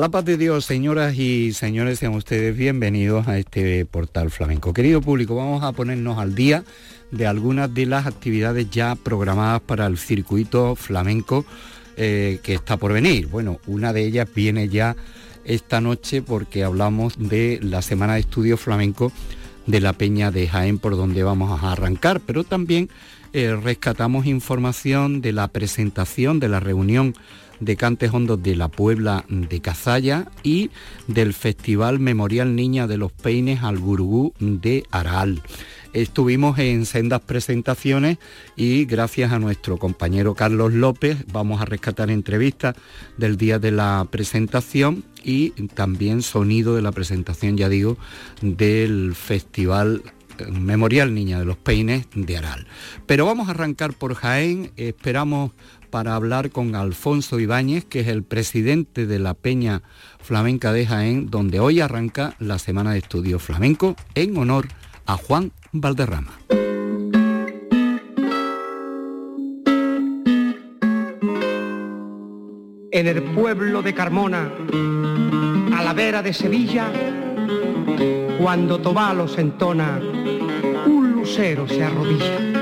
La paz de Dios, señoras y señores, sean ustedes bienvenidos a este portal flamenco. Querido público, vamos a ponernos al día de algunas de las actividades ya programadas para el circuito flamenco eh, que está por venir. Bueno, una de ellas viene ya esta noche porque hablamos de la Semana de Estudios Flamenco de la Peña de Jaén por donde vamos a arrancar, pero también eh, rescatamos información de la presentación de la reunión de Cantes Hondos de la Puebla de Cazalla y del Festival Memorial Niña de los Peines al Gurugú de Aral. Estuvimos en sendas presentaciones y gracias a nuestro compañero Carlos López vamos a rescatar entrevistas del día de la presentación y también sonido de la presentación, ya digo, del Festival Memorial Niña de los Peines de Aral. Pero vamos a arrancar por Jaén, esperamos para hablar con Alfonso Ibáñez, que es el presidente de la Peña Flamenca de Jaén, donde hoy arranca la Semana de Estudios Flamenco en honor a Juan Valderrama. En el pueblo de Carmona, a la vera de Sevilla, cuando Tobalos entona, un lucero se arrodilla.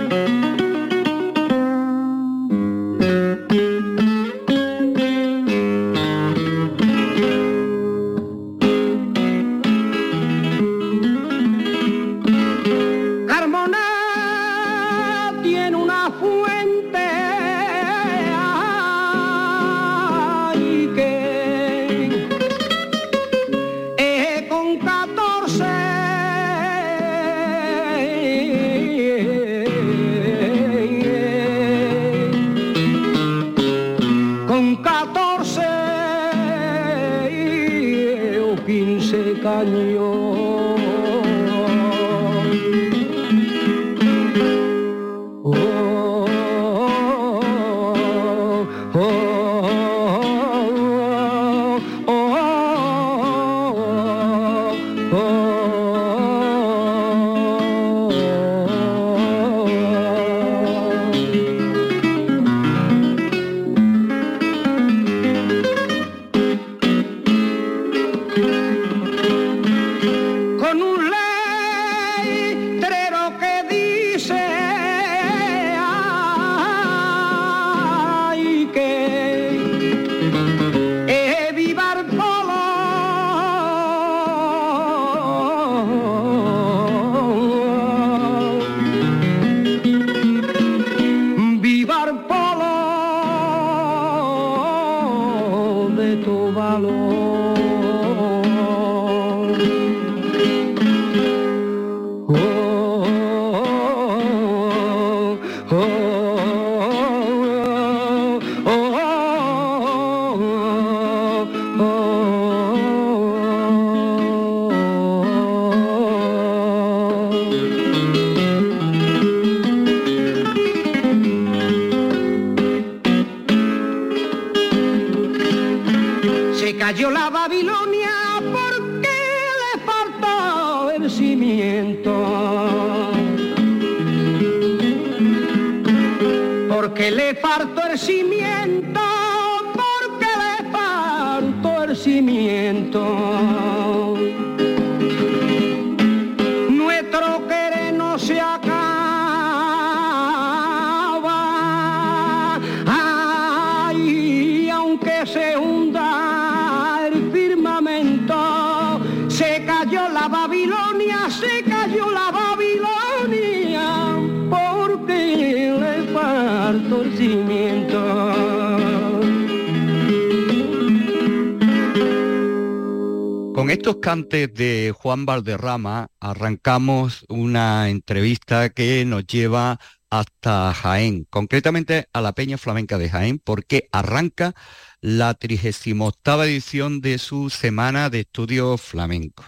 Cantes de Juan Valderrama arrancamos una entrevista que nos lleva hasta Jaén, concretamente a la Peña Flamenca de Jaén, porque arranca la 38 edición de su Semana de Estudios Flamencos.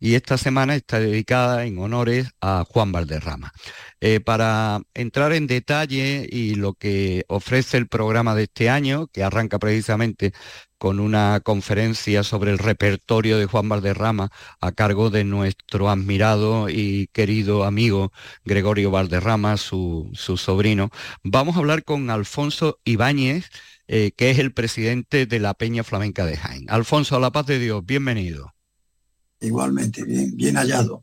Y esta semana está dedicada en honores a Juan Valderrama. Eh, para entrar en detalle y lo que ofrece el programa de este año, que arranca precisamente con una conferencia sobre el repertorio de Juan Valderrama a cargo de nuestro admirado y querido amigo Gregorio Valderrama, su, sobrino. Vamos a hablar con Alfonso Ibáñez, eh, que es el presidente de la Peña Flamenca de Jaén. Alfonso, a la paz de Dios, bienvenido. Igualmente, bien, bien hallado.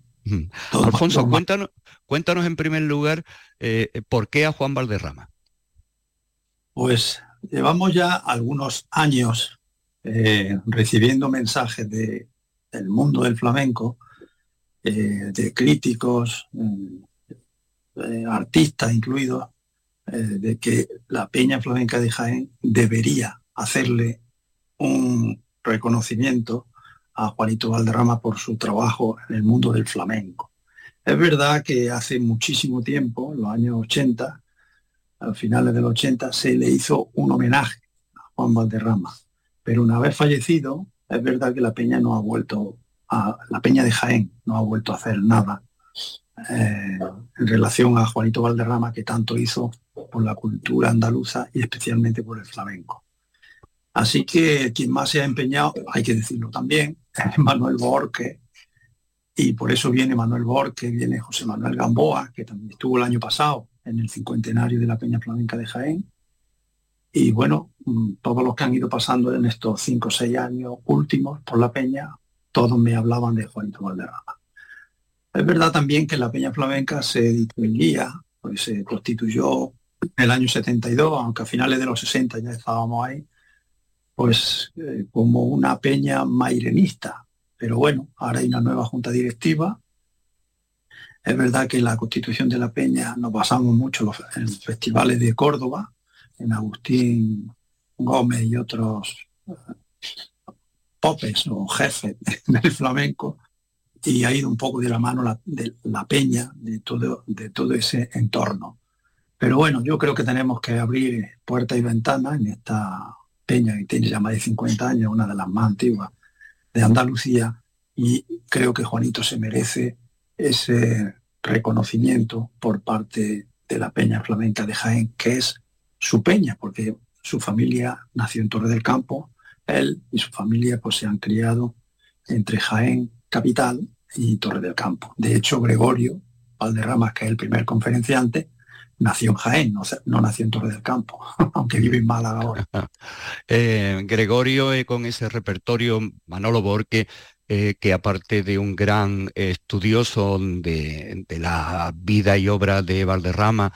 Alfonso, cuéntanos, cuéntanos en primer lugar eh, por qué a Juan Valderrama. Pues llevamos ya algunos años eh, recibiendo mensajes de, del mundo del flamenco, eh, de críticos, artistas incluidos, de que la Peña Flamenca de Jaén debería hacerle un reconocimiento a Juanito Valderrama por su trabajo en el mundo del flamenco. Es verdad que hace muchísimo tiempo, en los años 80, a finales de los 80, se le hizo un homenaje a Juan Valderrama. Pero una vez fallecido, es verdad que la peña no ha vuelto a, la peña de Jaén no ha vuelto a hacer nada eh, en relación a Juanito Valderrama que tanto hizo por la cultura andaluza y especialmente por el flamenco. Así que quien más se ha empeñado, hay que decirlo también, es Manuel Borque, y por eso viene Manuel Borque, viene José Manuel Gamboa, que también estuvo el año pasado en el cincuentenario de la Peña Flamenca de Jaén, y bueno, mm, todos los que han ido pasando en estos cinco o seis años últimos por la peña, todos me hablaban de Juanito Valderrama. Es verdad también que la peña flamenca se distinguía, pues se constituyó en el año 72, aunque a finales de los 60 ya estábamos ahí, pues eh, como una peña mairenista. Pero bueno, ahora hay una nueva junta directiva. Es verdad que la constitución de la peña nos basamos mucho en los festivales de Córdoba, en Agustín Gómez y otros eh, popes o jefes del flamenco y ha ido un poco de la mano la, de la peña de todo, de todo ese entorno. Pero bueno, yo creo que tenemos que abrir puertas y ventanas en esta peña que tiene ya más de 50 años, una de las más antiguas de Andalucía, y creo que Juanito se merece ese reconocimiento por parte de la Peña Flamenca de Jaén, que es su peña, porque su familia nació en Torre del Campo, él y su familia pues se han criado entre Jaén, capital, y Torre del Campo. De hecho, Gregorio Valderrama, que es el primer conferenciante, nació en Jaén, no, nació en Torre del Campo, aunque vive en Málaga ahora. Eh, Gregorio, eh, con ese repertorio, Manolo Borque, eh, que aparte de un gran estudioso de, la vida y obra de Valderrama,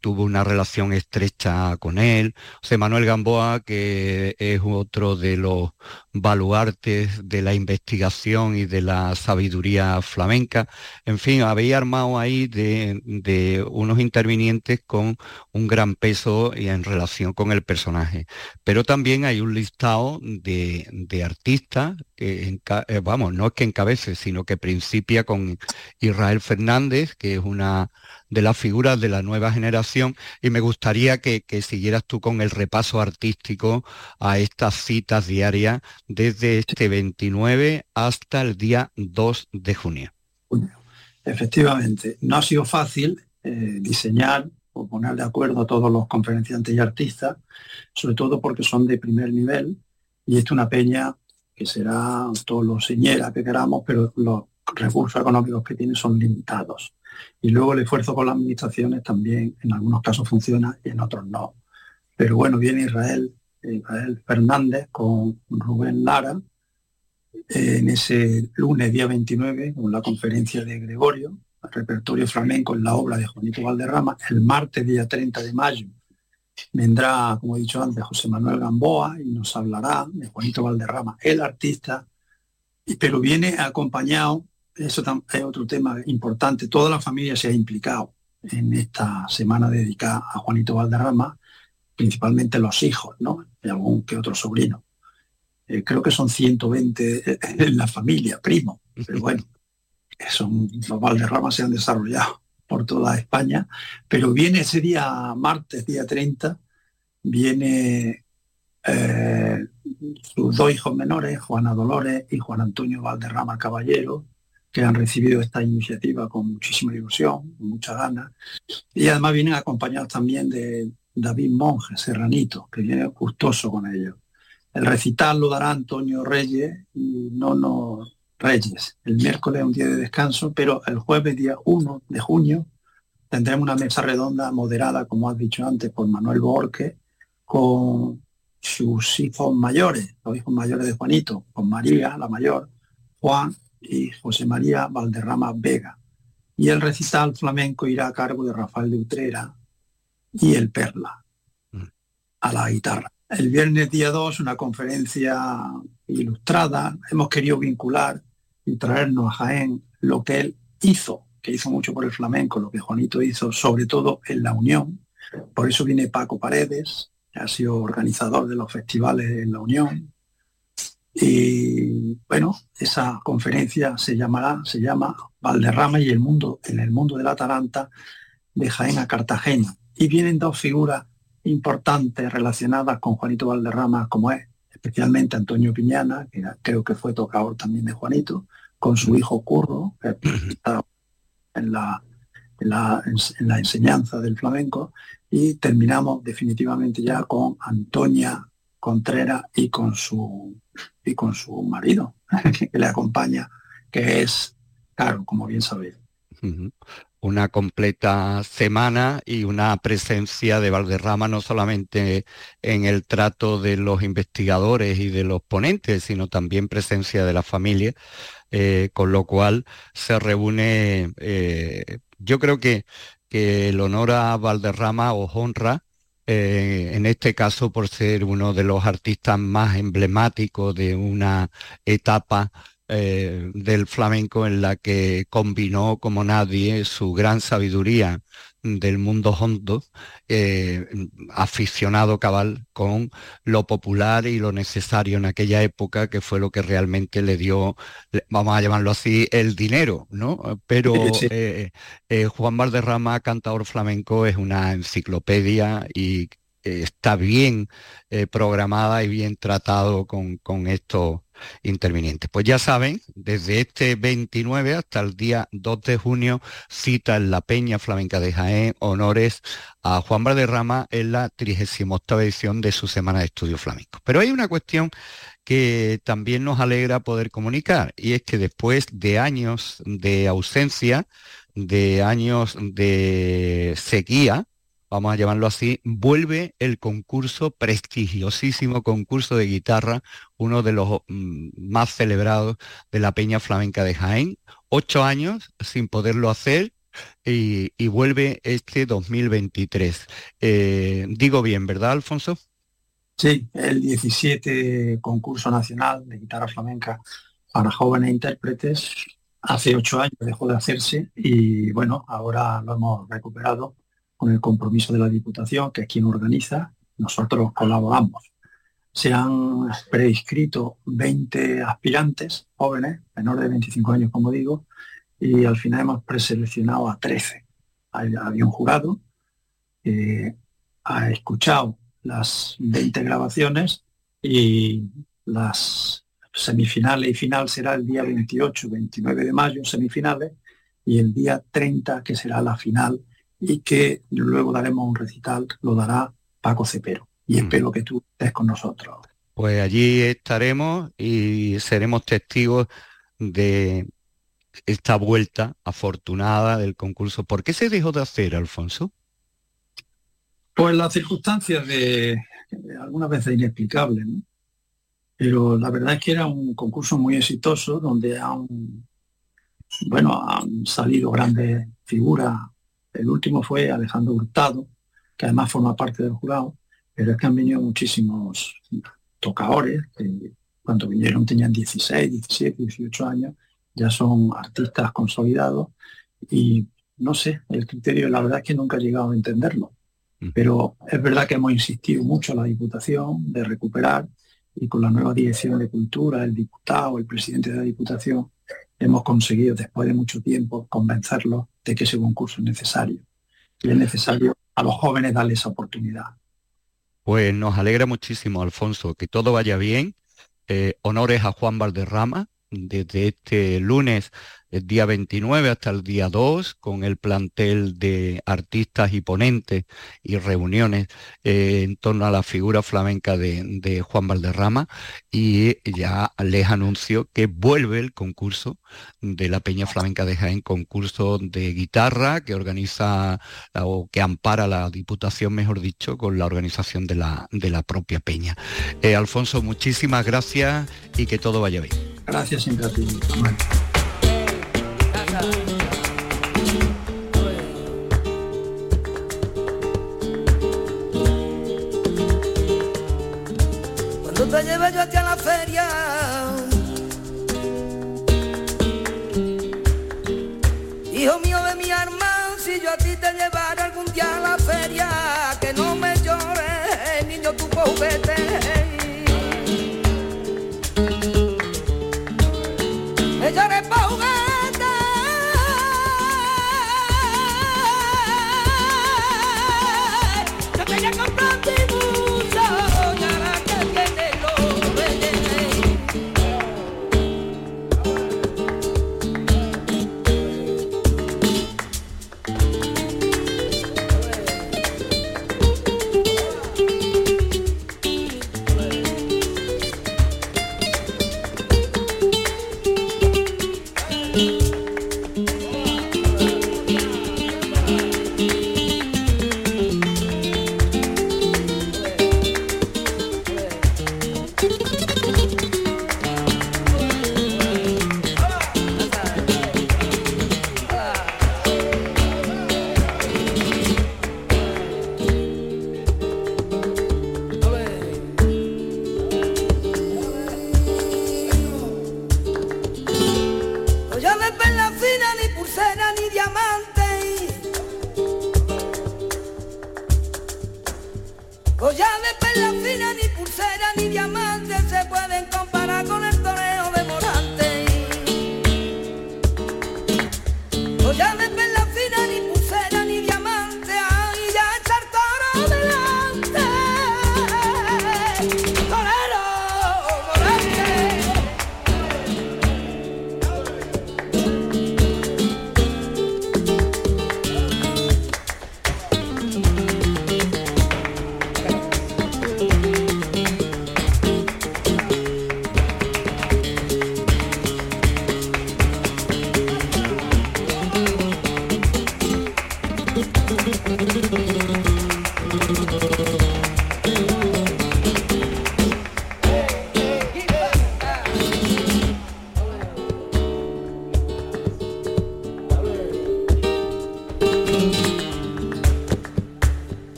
tuvo una relación estrecha con él. José Manuel Gamboa, que es otro de los baluartes de la investigación y de la sabiduría flamenca. En fin, había armado ahí de, unos intervinientes con un gran peso y en relación con el personaje. Pero también hay un listado de, artistas que, eh, vamos, no es que encabece, sino que principia con Israel Fernández, que es una de las figuras de la nueva generación y me gustaría que, siguieras tú con el repaso artístico a estas citas diarias desde este 29 hasta el día 2 de junio. Efectivamente, no ha sido fácil eh, diseñar o poner de acuerdo a todos los conferenciantes y artistas, sobre todo porque son de primer nivel y es una peña que será todo lo señera que queramos, pero los recursos económicos que tiene son limitados. Y luego el esfuerzo con las administraciones también en algunos casos funciona y en otros no. Pero bueno, viene Israel, Israel Fernández con Rubén Lara en ese lunes día 29 con la conferencia de Gregorio, repertorio flamenco en la obra de Juanito Valderrama. El martes día 30 de mayo vendrá, como he dicho antes, José Manuel Gamboa y nos hablará de Juanito Valderrama, el artista, pero viene acompañado eso es otro tema importante. Toda la familia se ha implicado en esta semana dedicada a Juanito Valderrama, principalmente los hijos, ¿no? Y algún que otro sobrino. eh, creo que son 120 en la familia, primo, pero bueno, son, los Valderramas se han desarrollado por toda España, pero viene ese día, martes, día 30, viene eh, sus dos hijos menores, Juana Dolores y Juan Antonio Valderrama Caballero, que han recibido esta iniciativa con muchísima ilusión, con mucha ganas, y además vienen acompañados también de David Monge, Serranito, que viene gustoso con ellos. El recital lo dará Antonio Reyes y no no Reyes. El miércoles es un día de descanso, pero el jueves, día 1 de junio, tendremos una mesa redonda moderada, como has dicho antes, por Manuel Borque, con sus hijos mayores, los hijos mayores de Juanito, con María, la mayor, Juan y José María Valderrama Vega. Y el recital flamenco irá a cargo de Rafael de Utrera y el Perla mm. a la guitarra. El viernes día 2, una conferencia ilustrada. Hemos querido vincular y traernos a Jaén lo que él hizo, que hizo mucho por el flamenco, lo que Juanito hizo, sobre todo en la Unión. Por eso viene Paco Paredes, que ha sido organizador de los festivales en la Unión. Y bueno, esa conferencia se llamará, se llama Valderrama y el mundo, en el mundo de la Taranta, de Jaén a Cartagena. Y vienen dos figuras importantes relacionadas con Juanito Valderrama, como es especialmente Antonio Piñana, que creo que fue tocador también de Juanito, con su hijo Curro, que está en la, en la, en la enseñanza del flamenco, y terminamos definitivamente ya con Antonia Contreras y con su y con su marido que le acompaña, que es Caro, como bien sabéis. Una completa semana y una presencia de Valderrama no solamente en el trato de los investigadores y de los ponentes, sino también presencia de la familia, eh, con lo cual se reúne, eh, yo creo que, que el honor a Valderrama os honra eh, en este caso por ser uno de los artistas más emblemáticos de una etapa eh, del flamenco en la que combinó como nadie su gran sabiduría del mundo hondo, eh, aficionado cabal con lo popular y lo necesario en aquella época, que fue lo que realmente le dio, vamos a llamarlo así, el dinero, ¿no? Pero eh, Juan Valderrama, cantador flamenco, es una enciclopedia y está bien programada y bien tratado con, con esto intervinientes. Pues ya saben, desde este 29 hasta el día 2 de junio, cita en la Peña Flamenca de Jaén honores a Juan Valderrama en la 38 edición de su Semana de Estudios Flamencos. Pero hay una cuestión que también nos alegra poder comunicar y es que después de años de ausencia, de años de sequía, vamos a llamarlo así, vuelve el concurso, prestigiosísimo concurso de guitarra, uno de los mm, más celebrados de la Peña Flamenca de Jaén. Ocho años sin poderlo hacer y, vuelve este 2023. Eh, digo bien, ¿verdad, Alfonso? Sí, el 17 concurso nacional de guitarra flamenca para jóvenes intérpretes. Hace ocho años dejó de hacerse y bueno, ahora lo hemos recuperado con el compromiso de la Diputación, que es quien organiza, nosotros colaboramos. Se han prescrito 20 aspirantes jóvenes, menores de 25 años, como digo, y al final hemos preseleccionado a 13. Había un jurado ha escuchado las 20 grabaciones y las semifinales y final será el día 28, 29 de mayo, semifinales, y el día 30, que será la final y que luego daremos un recital, lo dará Paco Cepero. Y mm. espero que tú estés con nosotros. Pues allí estaremos y seremos testigos de esta vuelta afortunada del concurso. ¿Por qué se dejó de hacer, Alfonso? Pues las circunstancias de, algunas veces inexplicables, ¿no? Pero la verdad es que era un concurso muy exitoso donde han, bueno, han salido grandes figuras el último fue Alejandro Hurtado, que además forma parte del jurado, pero es que han venido muchísimos tocadores, que cuando vinieron tenían 16, 17, 18 años, ya son artistas consolidados y no sé, el criterio la verdad es que nunca he llegado a entenderlo. Pero es verdad que hemos insistido mucho en la Diputación de recuperar y con la nueva dirección de cultura, el diputado, el presidente de la Diputación, hemos conseguido después de mucho tiempo convencerlos de que ese concurso es necesario. Y es necesario a los jóvenes darles esa oportunidad. Pues nos alegra muchísimo, Alfonso, que todo vaya bien. Eh, honores a Juan Valderrama, desde este lunes el día 29 hasta el día 2 con el plantel de artistas y ponentes y reuniones eh, en torno a la figura flamenca de, Juan Valderrama y ya les anuncio que vuelve el concurso de la Peña Flamenca de Jaén, concurso de guitarra que organiza o que ampara la Diputación, mejor dicho, con la organización de la, de la propia Peña. Eh, Alfonso, muchísimas gracias y que todo vaya bien. Gracias siempre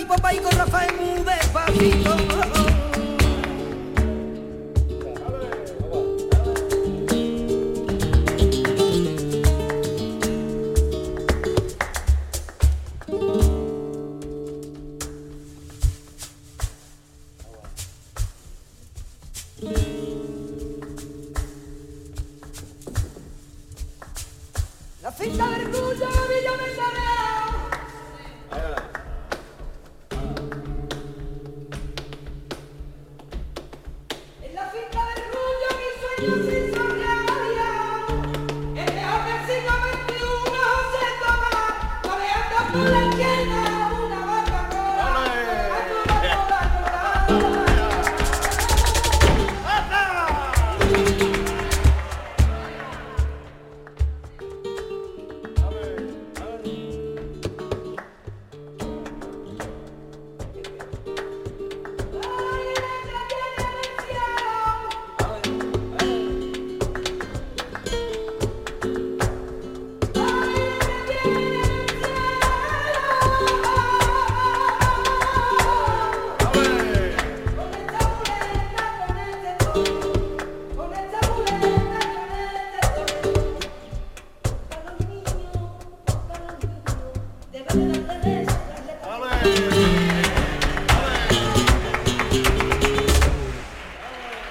mi papá y con Rafael muy despacito.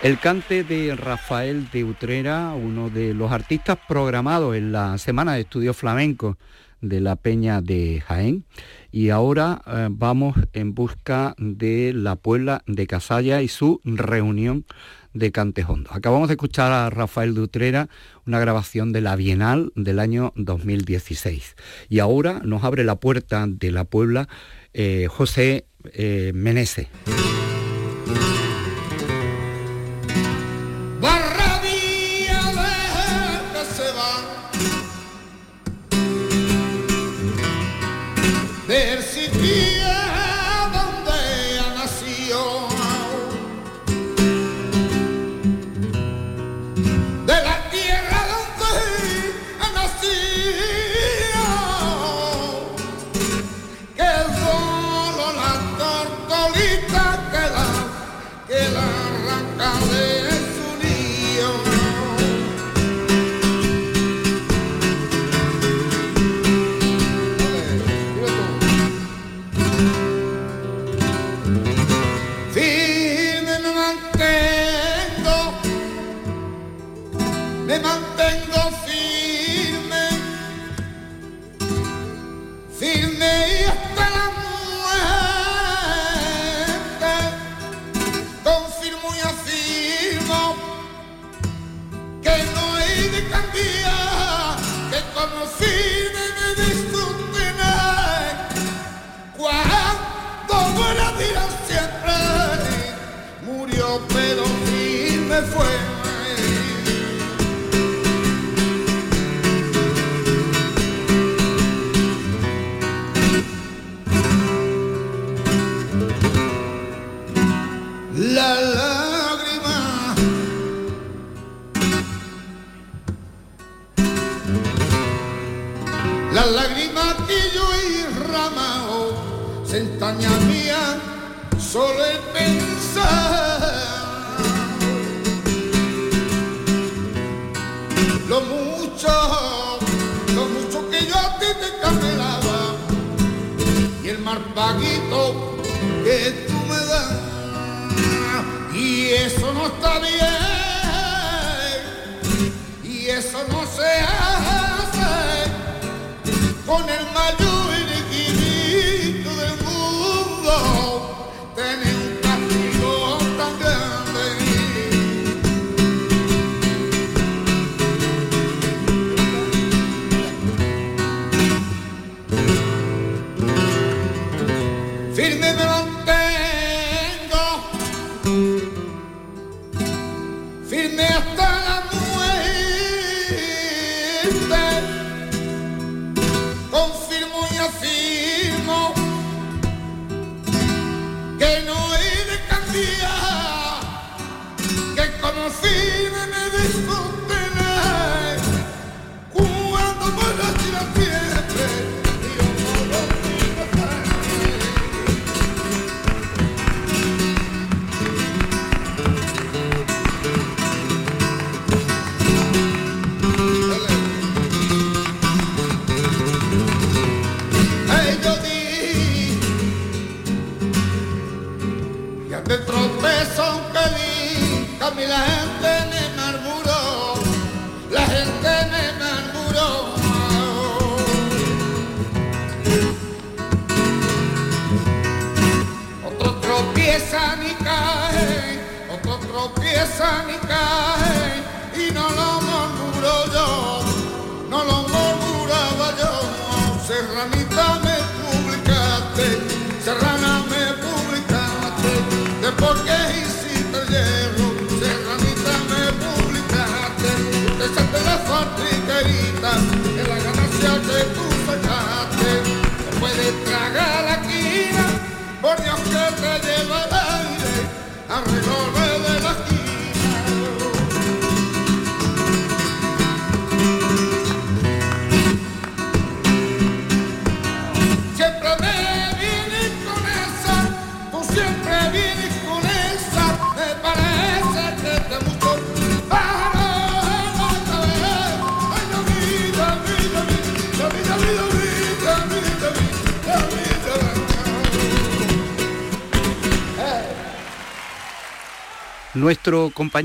El cante de Rafael de Utrera, uno de los artistas programados en la Semana de Estudios Flamencos de la Peña de Jaén. Y ahora eh, vamos en busca de la Puebla de Casalla y su reunión de Cantejondo. Acabamos de escuchar a Rafael de Utrera, una grabación de la Bienal del año 2016. Y ahora nos abre la puerta de la Puebla eh, José eh.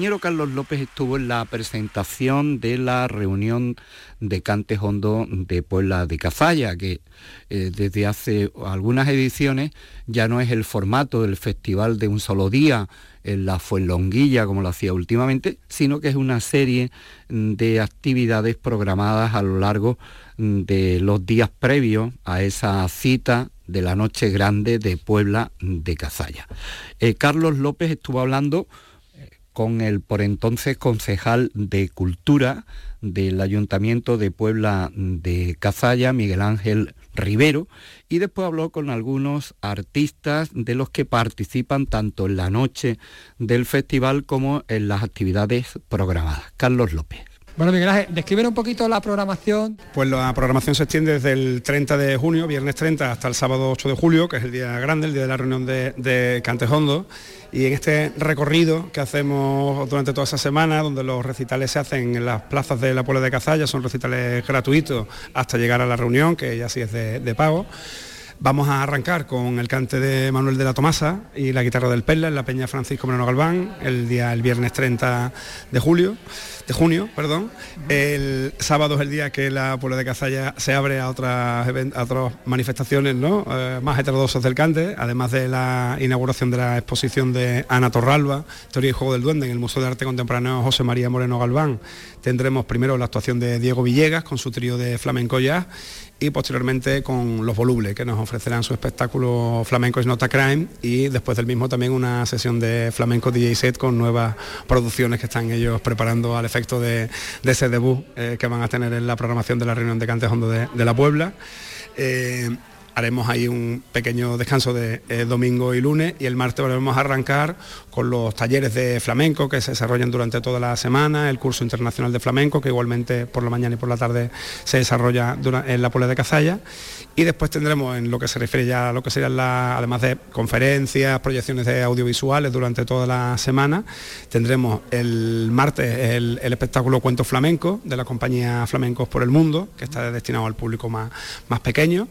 Compañero Carlos López estuvo en la presentación de la reunión de Cantes Hondo de Puebla de Cazalla, que eh, desde hace algunas ediciones ya no es el formato del festival de un solo día en la Fuenlonguilla como lo hacía últimamente, sino que es una serie de actividades programadas a lo largo de los días previos a esa cita de la Noche Grande de Puebla de Cazalla. Eh, Carlos López estuvo hablando con el por entonces concejal de Cultura del Ayuntamiento de Puebla de Cazalla, Miguel Ángel Rivero, y después habló con algunos artistas de los que participan tanto en la noche del festival como en las actividades programadas. Carlos López. Bueno, Miguel Ángel, describe un poquito la programación. Pues la programación se extiende desde el 30 de junio, viernes 30, hasta el sábado 8 de julio, que es el día grande, el día de la reunión de, de Cantejondo. Y en este recorrido que hacemos durante toda esa semana, donde los recitales se hacen en las plazas de la Puebla de Cazalla, son recitales gratuitos hasta llegar a la reunión, que ya sí es de, de pago. Vamos a arrancar con el cante de Manuel de la Tomasa y la guitarra del Perla en la Peña Francisco Moreno Galván el día el viernes 30 de julio de junio, perdón. El sábado es el día que la Puebla de Cazalla se abre a otras, a otras manifestaciones ¿no? Eh, más heterodoxas del cante, además de la inauguración de la exposición de Ana Torralba, Teoría y Juego del Duende, en el Museo de Arte Contemporáneo José María Moreno Galván. Tendremos primero la actuación de Diego Villegas con su trío de flamenco jazz y posteriormente con Los Volubles, que nos ofrecerán su espectáculo Flamenco is not a crime y después del mismo también una sesión de flamenco DJ set con nuevas producciones que están ellos preparando al efecto de, ese debut eh, que van a tener en la programación de la reunión de Cantes Hondo de, la Puebla. Eh, haremos ahí un pequeño descanso de eh, domingo y lunes y el martes volvemos a arrancar con los talleres de flamenco que se desarrollan durante toda la semana, el curso internacional de flamenco que igualmente por la mañana y por la tarde se desarrolla en la Puebla de Cazalla y después tendremos en lo que se refiere ya a lo que serían la, además de conferencias, proyecciones de audiovisuales durante toda la semana, tendremos el martes el, espectáculo Cuento Flamenco de la compañía Flamencos por el Mundo que está destinado al público más, más pequeño.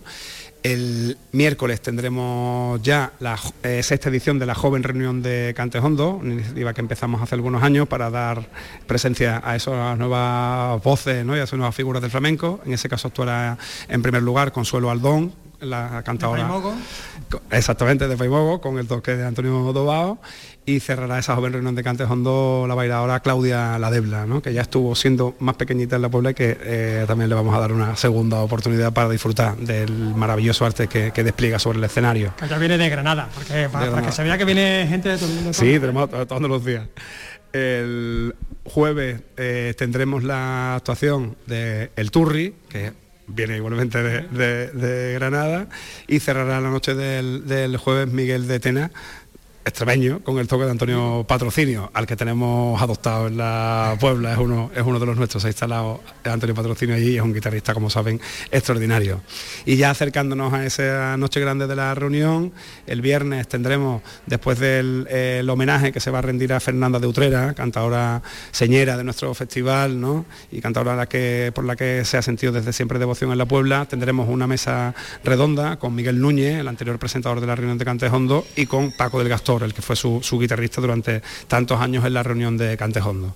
El miércoles tendremos ya la eh, sexta edición de la joven reunión de Cantes Hondo, una iniciativa que empezamos hace algunos años para dar presencia a esas nuevas voces ¿no? y a esas nuevas figuras del flamenco. En ese caso actuará en primer lugar Consuelo Aldón, la cantadora. Exactamente, de con el toque de Antonio Dobao y cerrará esa joven reunión de Cantes Hondo la bailadora Claudia Ladebla, ¿no? que ya estuvo siendo más pequeñita en la Puebla y que eh, también le vamos a dar una segunda oportunidad para disfrutar del maravilloso arte que, despliega sobre el escenario. Que ya viene de Granada, porque para, que se vea que viene gente de todo el mundo. Sí, tenemos todos los días. El jueves eh, tendremos la actuación de El Turri, que viene igualmente de, Granada, y cerrará la noche del, del jueves Miguel de Tena extremeño con el toque de Antonio Patrocinio, al que tenemos adoptado en la Puebla, es uno, es uno de los nuestros, ha instalado Antonio Patrocinio allí, es un guitarrista, como saben, extraordinario. Y ya acercándonos a esa noche grande de la reunión, el viernes tendremos, después del homenaje que se va a rendir a Fernanda de Utrera, cantadora señera de nuestro festival, ¿no? y cantadora la que, por la que se ha sentido desde siempre devoción en la Puebla, tendremos una mesa redonda con Miguel Núñez, el anterior presentador de la reunión de Cantes Hondo, y con Paco del Gastón el que fue su, guitarrista durante tantos años en la reunión de Cantes Hondo.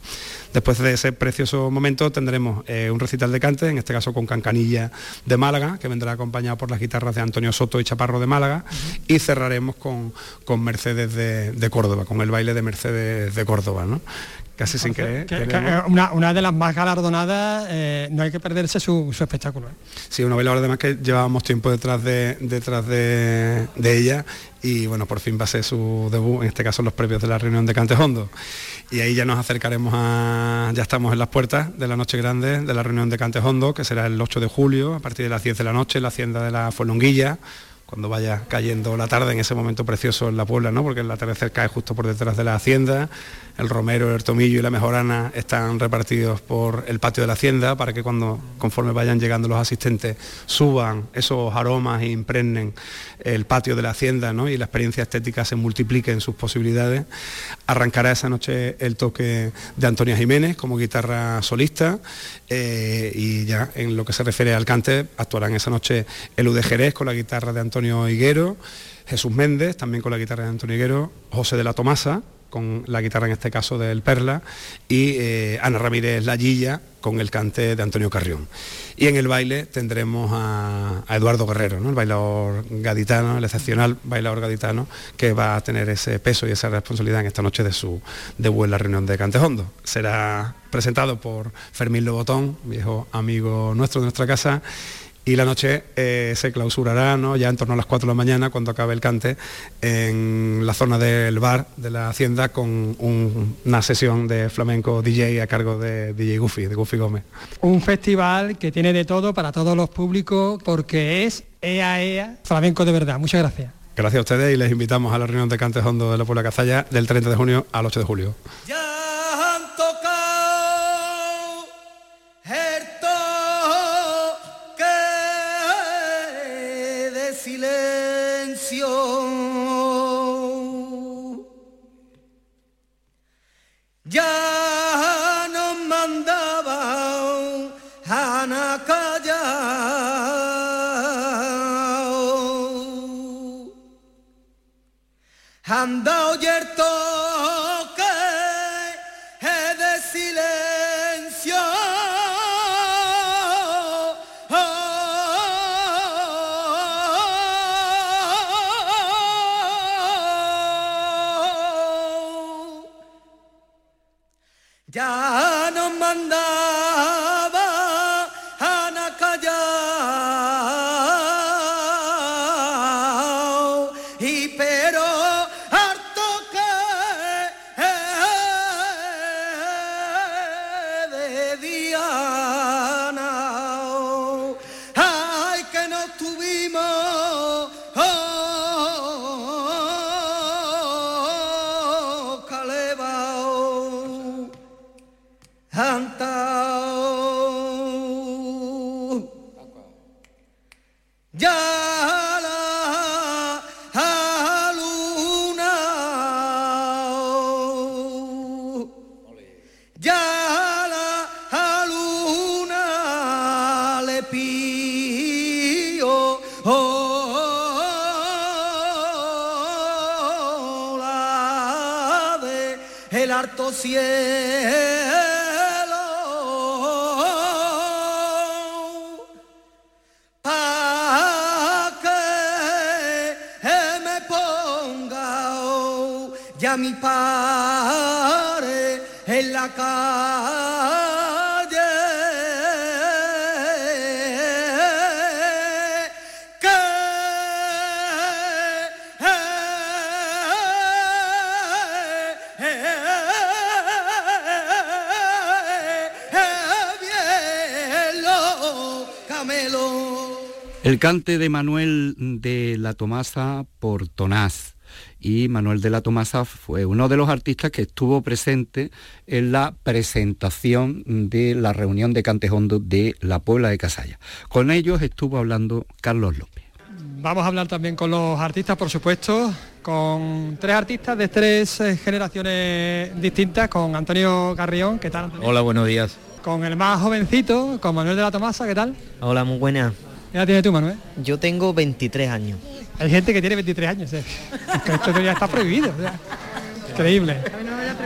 Después de ese precioso momento tendremos eh, un recital de cante, en este caso con Cancanilla de Málaga, que vendrá acompañado por las guitarras de Antonio Soto y Chaparro de Málaga, y cerraremos con, con Mercedes de, Córdoba, con el baile de Mercedes de Córdoba, casi sin querer. una, de las más galardonadas, eh, no hay que perderse su, espectáculo. ¿eh? Sí, una bailadora además que llevábamos tiempo detrás de, detrás de, ella y bueno, por fin va a ser su debut, en este caso los previos de la reunión de Cantes Hondo. Y ahí ya nos acercaremos a, ya estamos en las puertas de la noche grande de la reunión de Cantes Hondo, que será el 8 de julio, a partir de las 10 de la noche, en la hacienda de la Fuenlonguilla cuando vaya cayendo la tarde en ese momento precioso en la Puebla, ¿no? porque el atardecer cae justo por detrás de la hacienda, el romero, el tomillo y la mejorana están repartidos por el patio de la hacienda para que cuando conforme vayan llegando los asistentes suban esos aromas e impregnen el patio de la hacienda ¿no? y la experiencia estética se multiplique en sus posibilidades. Arrancará esa noche el toque de Antonia Jiménez como guitarra solista eh, y ya en lo que se refiere al cante actuarán esa noche el de Jerez con la guitarra de Antonio Higuero, Jesús Méndez también con la guitarra de Antonio Higuero, José de la Tomasa con la guitarra en este caso del Perla, y eh, Ana Ramírez La Gilla con el cante de Antonio Carrión. Y en el baile tendremos a, Eduardo Guerrero, el bailador gaditano, el excepcional bailador gaditano, que va a tener ese peso y esa responsabilidad en esta noche de su debut en la reunión de Cantejondo. Será presentado por Fermín Lobotón, viejo amigo nuestro de nuestra casa, y la noche eh, se clausurará ¿no? ya en torno a las 4 de la mañana cuando acabe el cante en la zona del bar de la hacienda con una sesión de flamenco DJ a cargo de DJ Goofy, de Goofy Gómez. Un festival que tiene de todo para todos los públicos porque es EA EA flamenco de verdad. Muchas gracias. Gracias a ustedes y les invitamos a la reunión de Cantes Hondo de la Puebla Cazalla del 30 de junio al 8 de julio. Cielo El cante de Manuel de la Tomasa por Tonás. Y Manuel de la Tomasa fue uno de los artistas que estuvo presente en la presentación de la reunión de Cantejondo de la Puebla de Casalla. Con ellos estuvo hablando Carlos López. Vamos a hablar también con los artistas, por supuesto, con tres artistas de tres eh, generaciones distintas, con Antonio Carrión, ¿qué tal? Antonio? Hola, buenos días. Con el más jovencito, con Manuel de la Tomasa, ¿qué tal? Hola, muy buena. ¿Qué edad tienes tú, Manuel? Yo tengo 23 años. Hay gente que tiene 23 años, ¿eh? Esto ya está prohibido. o sea, Increíble.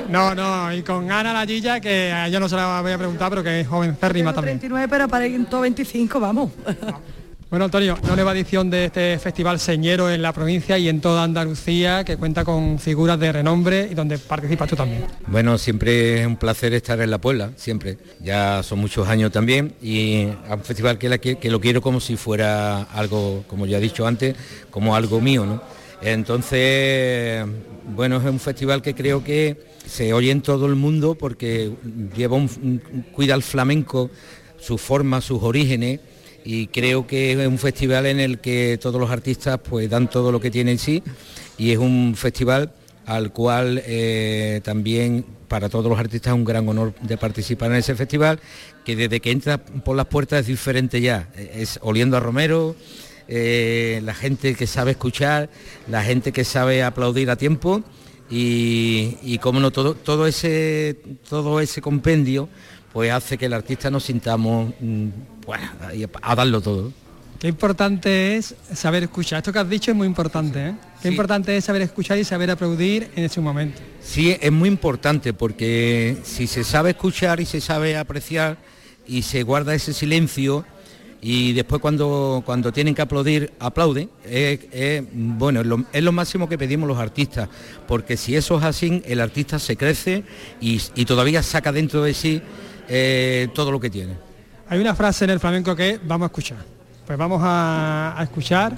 No, no, y con Ana La Gilla, que a ella no se la voy a preguntar, pero que es joven férrima también. 39, pero para el 25, vamos. Bueno, Antonio, una nueva edición de este festival señero en la provincia y en toda Andalucía, que cuenta con figuras de renombre y donde participas tú también. Bueno, siempre es un placer estar en la Puebla, siempre. Ya son muchos años también y a un festival que, lo quiero como si fuera algo, como ya he dicho antes, como algo mío, ¿no? Entonces, bueno, es un festival que creo que se oye en todo el mundo porque lleva un- cuida el flamenco, su forma, sus orígenes y creo que es un festival en el que todos los artistas pues dan todo lo que tienen en sí y es un festival al cual eh, también para todos los artistas es un gran honor de participar en ese festival que desde que entra por las puertas es diferente ya, es oliendo a Romero, eh, la gente que sabe escuchar, la gente que sabe aplaudir a tiempo y, y cómo no todo, todo ese todo ese compendio pues hace que el artista nos sintamos mm, bueno, a darlo todo. Qué importante es saber escuchar. Esto que has dicho es muy importante. ¿eh? Qué importante es saber escuchar y saber aplaudir en ese momento. Sí, es muy importante porque si se sabe escuchar y se sabe apreciar y se guarda ese silencio y después cuando, cuando tienen que aplaudir, aplauden, es, bueno, es lo, máximo que pedimos los artistas, porque si eso es así, el artista se crece y, todavía saca dentro de sí eh, todo lo que tiene. Hay una frase en el flamenco que vamos a escuchar. Pues vamos a, escuchar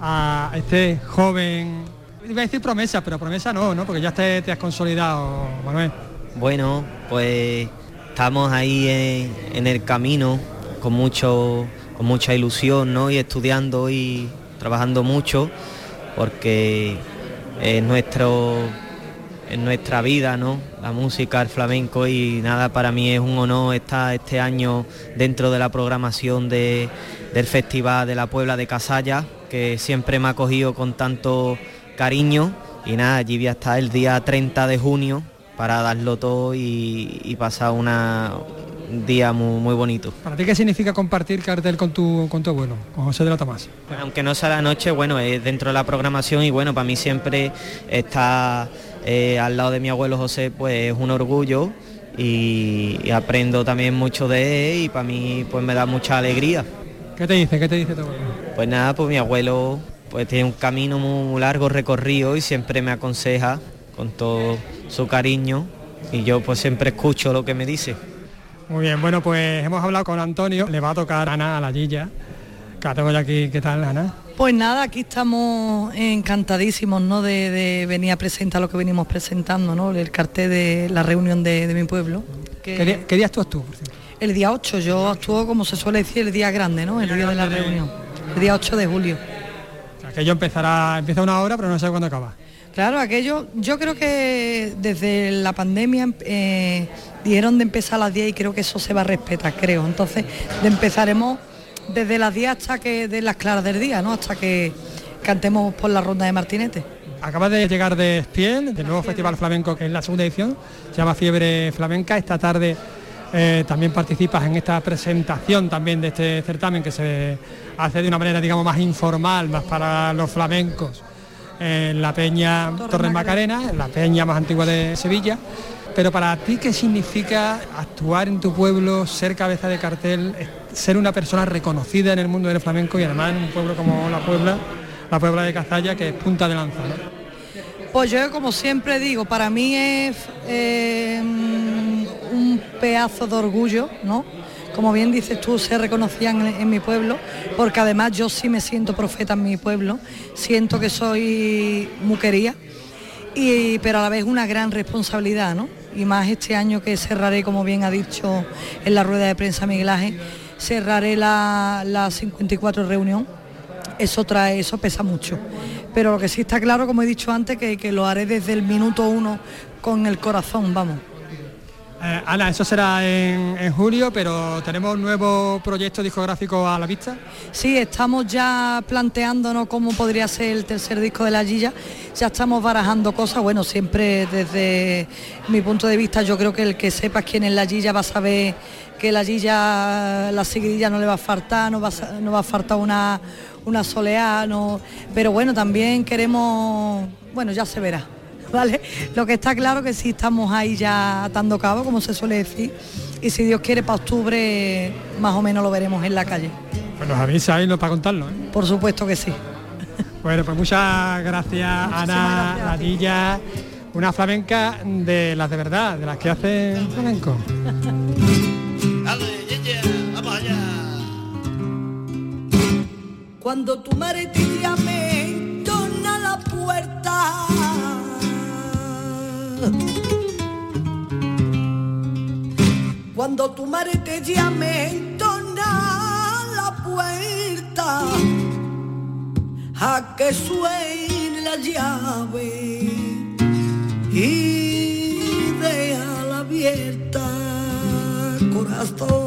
a este joven, iba a decir promesa, pero promesa no, ¿no? Porque ya te, has consolidado, Manuel. Bueno, pues estamos ahí en, el camino con mucho con mucha ilusión ¿no? y estudiando y trabajando mucho porque es nuestro en nuestra vida, ¿no? La música, el flamenco y nada, para mí es un honor estar este año dentro de la programación del Festival de la Puebla de Casalla, que siempre me ha cogido con tanto cariño y nada, allí voy a estar el día 30 de junio para darlo todo y, pasar una, un día muy, muy, bonito. ¿Para ti qué significa compartir cartel con tu, con tu abuelo, con José de la Tomás? aunque no sea la noche, bueno, es dentro de la programación y bueno, para mí siempre está eh, al lado de mi abuelo José pues es un orgullo y, aprendo también mucho de él y para mí pues me da mucha alegría. ¿Qué te dice? ¿Qué te dice tu abuelo? Pues nada, pues mi abuelo pues tiene un camino muy, largo recorrido y siempre me aconseja con todo su cariño y yo pues siempre escucho lo que me dice. Muy bien, bueno pues hemos hablado con Antonio, le va a tocar Ana a la Gilla. Que tengo ya aquí, ¿qué tal Ana? Pues nada, aquí estamos encantadísimos ¿no? de, venir a presentar lo que venimos presentando, ¿no? el cartel de la reunión de, mi pueblo. ¿Qué, día, ¿Qué, actúas tú? El día 8, yo actúo como se suele decir el día grande, ¿no? el día de la reunión, el día 8 de julio. aquello empezará, empieza una hora pero no sé cuándo acaba. Claro, aquello, yo creo que desde la pandemia eh, dijeron de empezar a las 10 y creo que eso se va a respetar, creo. Entonces, empezaremos desde las 10 hasta que de las claras del día, ¿no? Hasta que cantemos por la ronda de Martinete. Acaba de llegar de Espiel, del nuevo Festival Flamenco, que es la segunda edición, se llama Fiebre Flamenca. Esta tarde eh, también participas en esta presentación también de este certamen que se hace de una manera, digamos, más informal, más para los flamencos, en la Peña Torres Macarena, la peña más antigua de Sevilla. Pero para ti, ¿qué significa actuar en tu pueblo, ser cabeza de cartel, ser una persona reconocida en el mundo del flamenco y además en un pueblo como la Puebla, la Puebla de Cazalla, que es punta de lanza? Pues yo, como siempre digo, para mí es eh, un pedazo de orgullo, ¿no? Como bien dices tú, ser reconocida en, mi pueblo, porque además yo sí me siento profeta en mi pueblo, siento que soy muquería, y, pero a la vez una gran responsabilidad, ¿no? y más este año que cerraré, como bien ha dicho en la rueda de prensa Miguel Ángel, cerraré la, 54 reunión. Eso trae, eso pesa mucho. Pero lo que sí está claro, como he dicho antes, que, que lo haré desde el minuto uno con el corazón, vamos. Eh, Ana, eso será en, julio, pero ¿tenemos nuevo proyecto discográfico a la vista? Sí, estamos ya planteándonos cómo podría ser el tercer disco de La Gilla. Ya estamos barajando cosas, bueno, siempre desde mi punto de vista yo creo que el que sepa quién es La Gilla va a saber que La Gilla, la seguidilla no le va a faltar, no va a, no va a faltar una, una soleá, pero bueno, también queremos, bueno, ya se verá. ¿Vale? Lo que está claro que sí estamos ahí ya atando cabo, como se suele decir, y si Dios quiere para octubre más o menos lo veremos en la calle. Pues nos avisa ahí para contarlo, ¿eh? Por supuesto que sí. Bueno, pues muchas gracias Ana Ladilla, una flamenca de las de verdad, de las que hacen flamenco. Cuando tu madre te llame, dona la puerta cuando tu madre te llame, entona la puerta a que suene la llave y la abierta, corazón,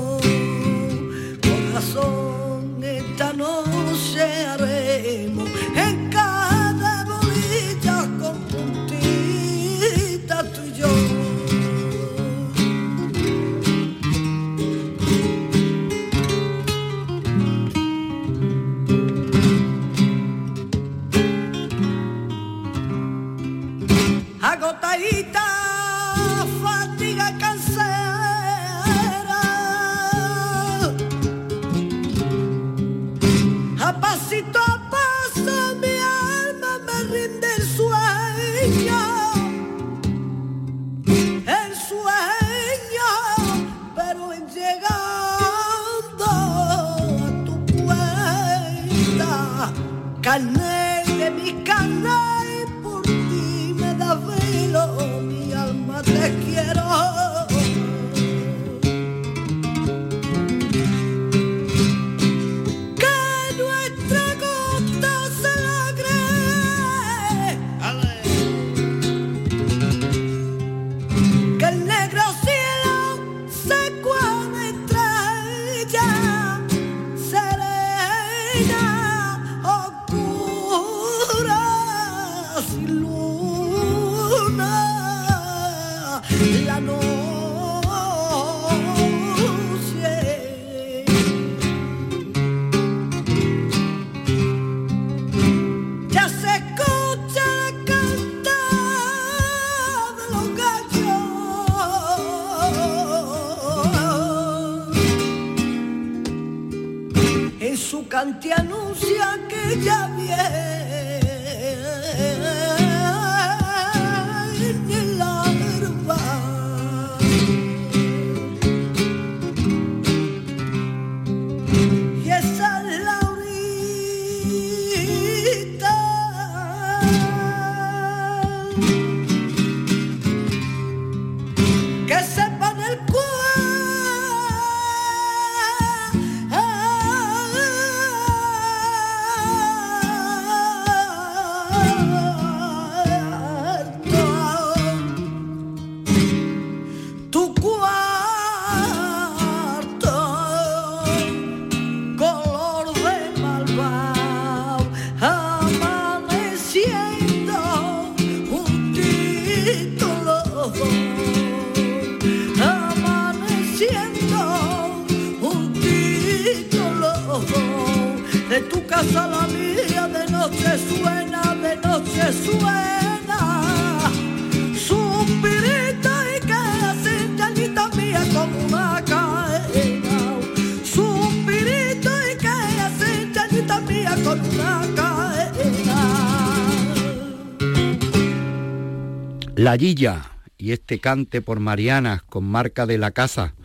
La Guilla y este cante por Mariana con marca de la casa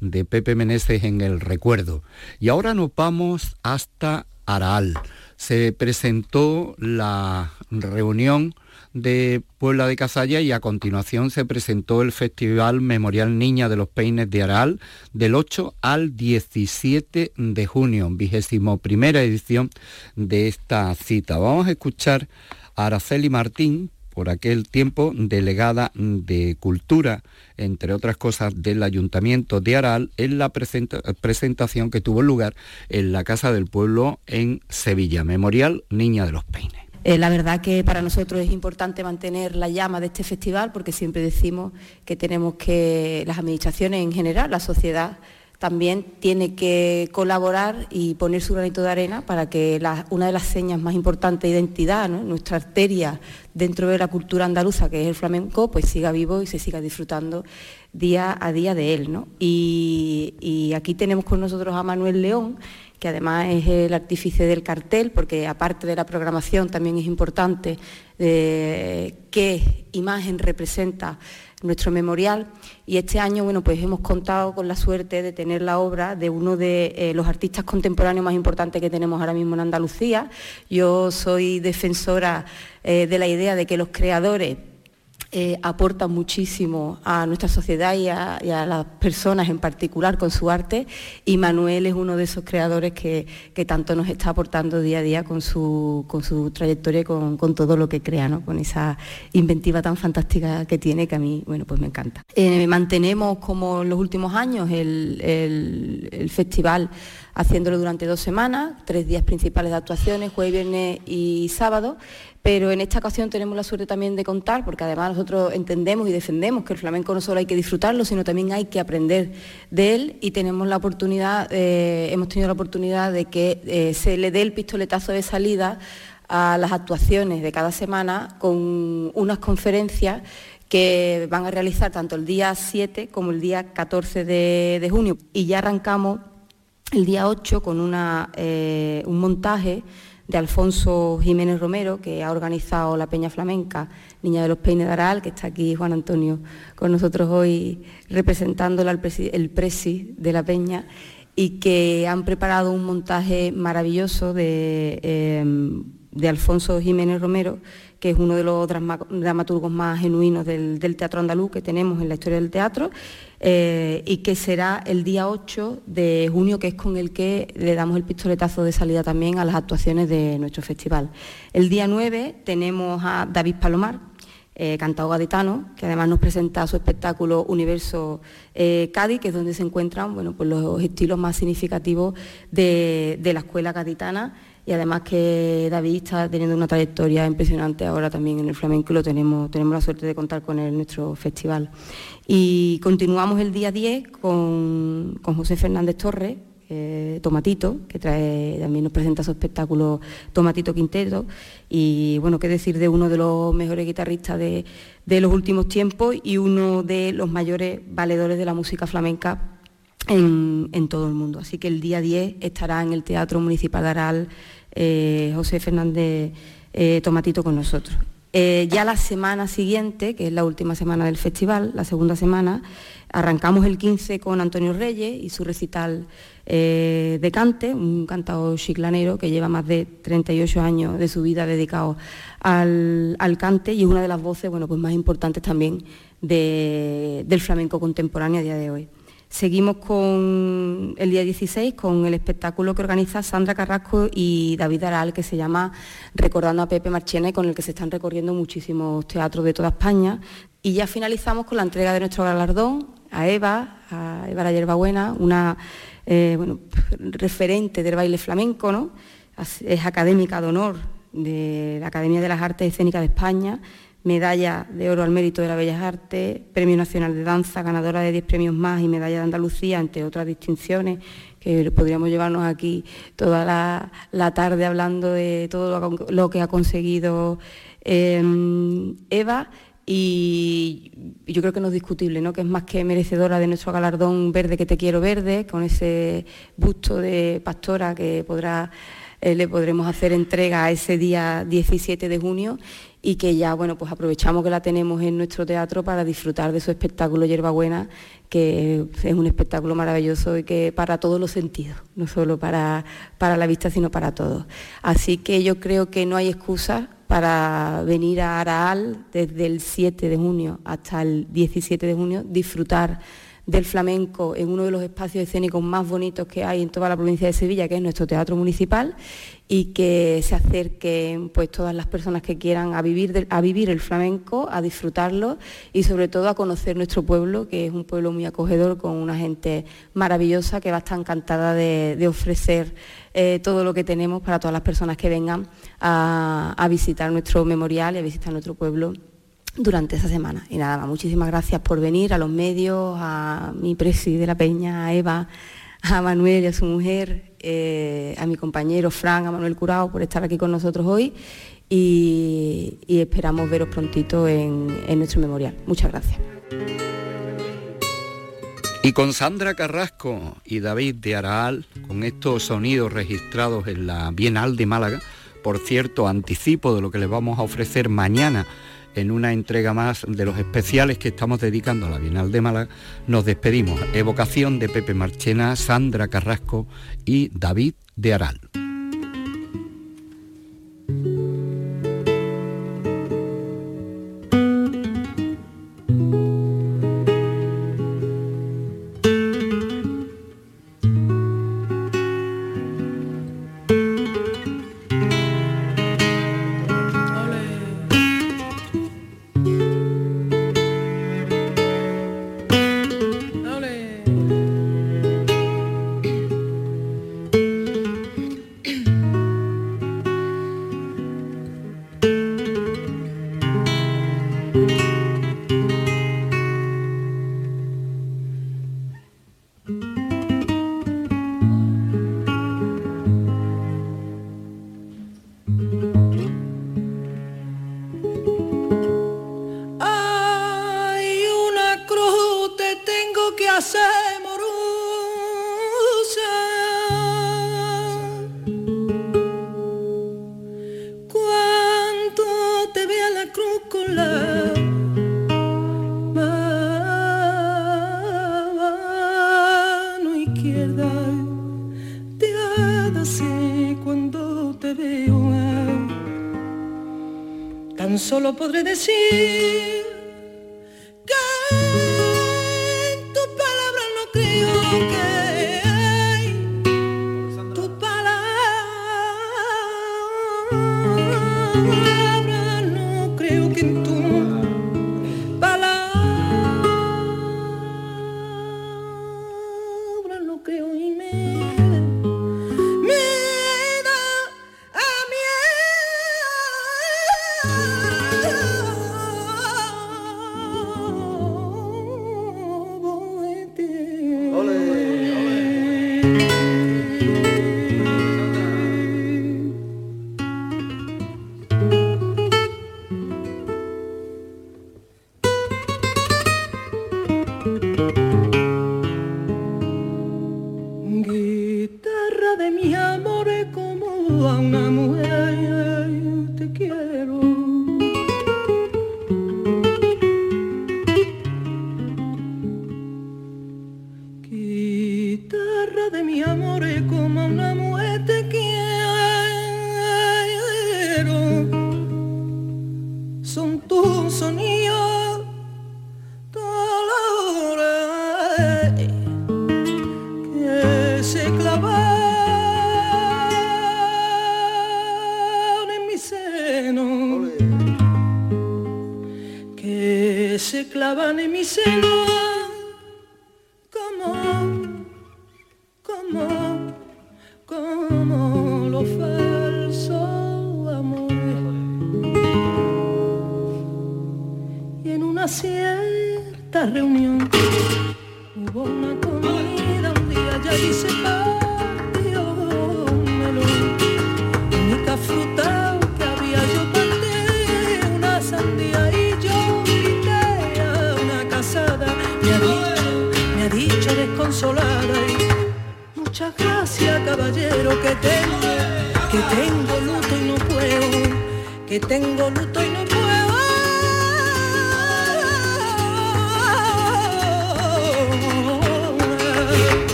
de Pepe Meneses en el recuerdo. Y ahora nos vamos hasta Araal. Se presentó la reunión de Puebla de Cazalla y a continuación se presentó el Festival Memorial Niña de los Peines de Araal del 8 al 17 de junio, vigésimo primera edición de esta cita. Vamos a escuchar a Araceli Martín, por aquel tiempo delegada de Cultura, entre otras cosas, del Ayuntamiento de Aral, en la presenta- presentación que tuvo lugar en la Casa del Pueblo en Sevilla, Memorial Niña de los Peines. Eh, la verdad que para nosotros es importante mantener la llama de este festival porque siempre decimos que tenemos que, las administraciones en general, la sociedad también tiene que colaborar y poner su granito de arena para que una de las señas más importantes de identidad, nuestra arteria dentro de la cultura andaluza, que es el flamenco, pues siga vivo y se siga disfrutando día a día de él. ¿no? Y, y aquí tenemos con nosotros a Manuel León, que además es el artífice del cartel, porque aparte de la programación también es importante eh, qué imagen representa nuestro memorial. Y este año, bueno, pues hemos contado con la suerte de tener la obra de uno de eh, los artistas contemporáneos más importantes que tenemos ahora mismo en Andalucía. Yo soy defensora eh, de la idea de que los creadores eh, aportan muchísimo a nuestra sociedad y a, las personas en particular con su arte y Manuel es uno de esos creadores que, que tanto nos está aportando día a día con su, con su trayectoria y con, con todo lo que crea, ¿no? con esa inventiva tan fantástica que tiene que a mí bueno, pues me encanta. Eh, mantenemos como en los últimos años el- el festival haciéndolo durante dos semanas, tres días principales de actuaciones, jueves, viernes y sábado, pero en esta ocasión tenemos la suerte también de contar, porque además nosotros entendemos y defendemos que el flamenco no solo hay que disfrutarlo, sino también hay que aprender de él y tenemos la oportunidad, eh, hemos tenido la oportunidad de que eh, se le dé el pistoletazo de salida a las actuaciones de cada semana con unas conferencias que van a realizar tanto el día 7 como el día 14 de, de junio. Y ya arrancamos el día 8 con eh, un montaje de Alfonso Jiménez Romero, que ha organizado la Peña Flamenca Niña de los Peines de Aral, que está aquí Juan Antonio con nosotros hoy representando el presi de la Peña, y que han preparado un montaje maravilloso de, eh, de Alfonso Jiménez Romero, que es uno de los dramaturgos más genuinos del, teatro andaluz que tenemos en la historia del teatro, eh, y que será el día 8 de junio, que es con el que le damos el pistoletazo de salida también a las actuaciones de nuestro festival. El día 9 tenemos a David Palomar, eh, cantado gaditano, que además nos presenta su espectáculo Universo eh, Cádiz, que es donde se encuentran bueno, pues los estilos más significativos de, de la escuela gaditana y además que David está teniendo una trayectoria impresionante ahora también en el flamenco lo tenemos, tenemos la suerte de contar con él en nuestro festival. Y continuamos el día 10 con, José Fernández Torres, eh, Tomatito, que también nos presenta su espectáculo Tomatito Quinteto. Y bueno, qué decir de uno de los mejores guitarristas de, los últimos tiempos y uno de los mayores valedores de la música flamenca en, todo el mundo. Así que el día 10 estará en el Teatro Municipal de Aral eh, José Fernández eh, Tomatito con nosotros. Eh, ya la semana siguiente, que es la última semana del festival, la segunda semana, arrancamos el 15 con Antonio Reyes y su recital de cante, un cantador chiclanero que lleva más de 38 años de su vida dedicado al, cante y es una de las voces bueno, pues más importantes también del flamenco contemporáneo a día de hoy. Seguimos con el día 16 con el espectáculo que organiza Sandra Carrasco y David Aral, que se llama Recordando a Pepe Marchena y con el que se están recorriendo muchísimos teatros de toda España. Y ya finalizamos con la entrega de nuestro galardón a Eva, a Eva la Yerbabuena, una eh, referente del baile flamenco, ¿no? es académica de honor de la Academia de las Artes Escénicas de España medalla de oro al mérito de las Bellas Artes, Premio Nacional de Danza, ganadora de 10 premios más y medalla de Andalucía, entre otras distinciones, que podríamos llevarnos aquí toda la, tarde hablando de todo lo, que ha conseguido em, Eva. Y yo creo que no es discutible, ¿no? que es más que merecedora de nuestro galardón verde que te quiero verde, con ese busto de pastora que eh, le podremos hacer entrega ese día 17 de junio y que ya bueno pues aprovechamos que la tenemos en nuestro teatro para disfrutar de su espectáculo Buena, que es un espectáculo maravilloso y que para todos los sentidos, no solo para, para la vista, sino para todos. Así que yo creo que no hay excusa para venir a Araal desde el 7 de junio hasta el 17 de junio, disfrutar del flamenco en uno de los espacios escénicos más bonitos que hay en toda la provincia de Sevilla, que es nuestro teatro municipal, y que se acerquen pues todas las personas que quieran a vivir, a vivir el flamenco, a disfrutarlo y sobre todo a conocer nuestro pueblo, que es un pueblo muy acogedor con una gente maravillosa que va a estar encantada de, ofrecer eh, todo lo que tenemos para todas las personas que vengan a, a visitar nuestro memorial y a visitar nuestro pueblo durante esa semana. Y nada más, muchísimas gracias por venir a los medios, a mi presi de la Peña, a Eva, a Manuel y a su mujer, eh, a mi compañero Fran, a Manuel Curao por estar aquí con nosotros hoy y, esperamos veros prontito en, en nuestro memorial. Muchas gracias. Y con Sandra Carrasco y David de Araal, con estos sonidos registrados en la Bienal de Málaga, por cierto, anticipo de lo que les vamos a ofrecer mañana en una entrega más de los especiales que estamos dedicando a la Bienal de Málaga, nos despedimos. Evocación de Pepe Marchena, Sandra Carrasco y David de Aral. decir. una mujer.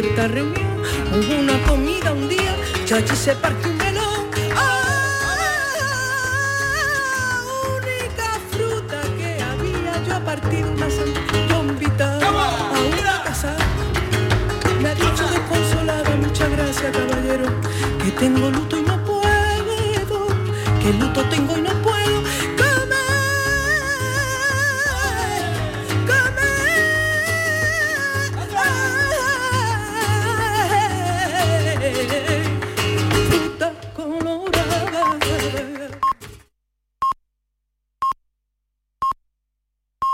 cierta reunión, hubo una comida un día, Chachi se partió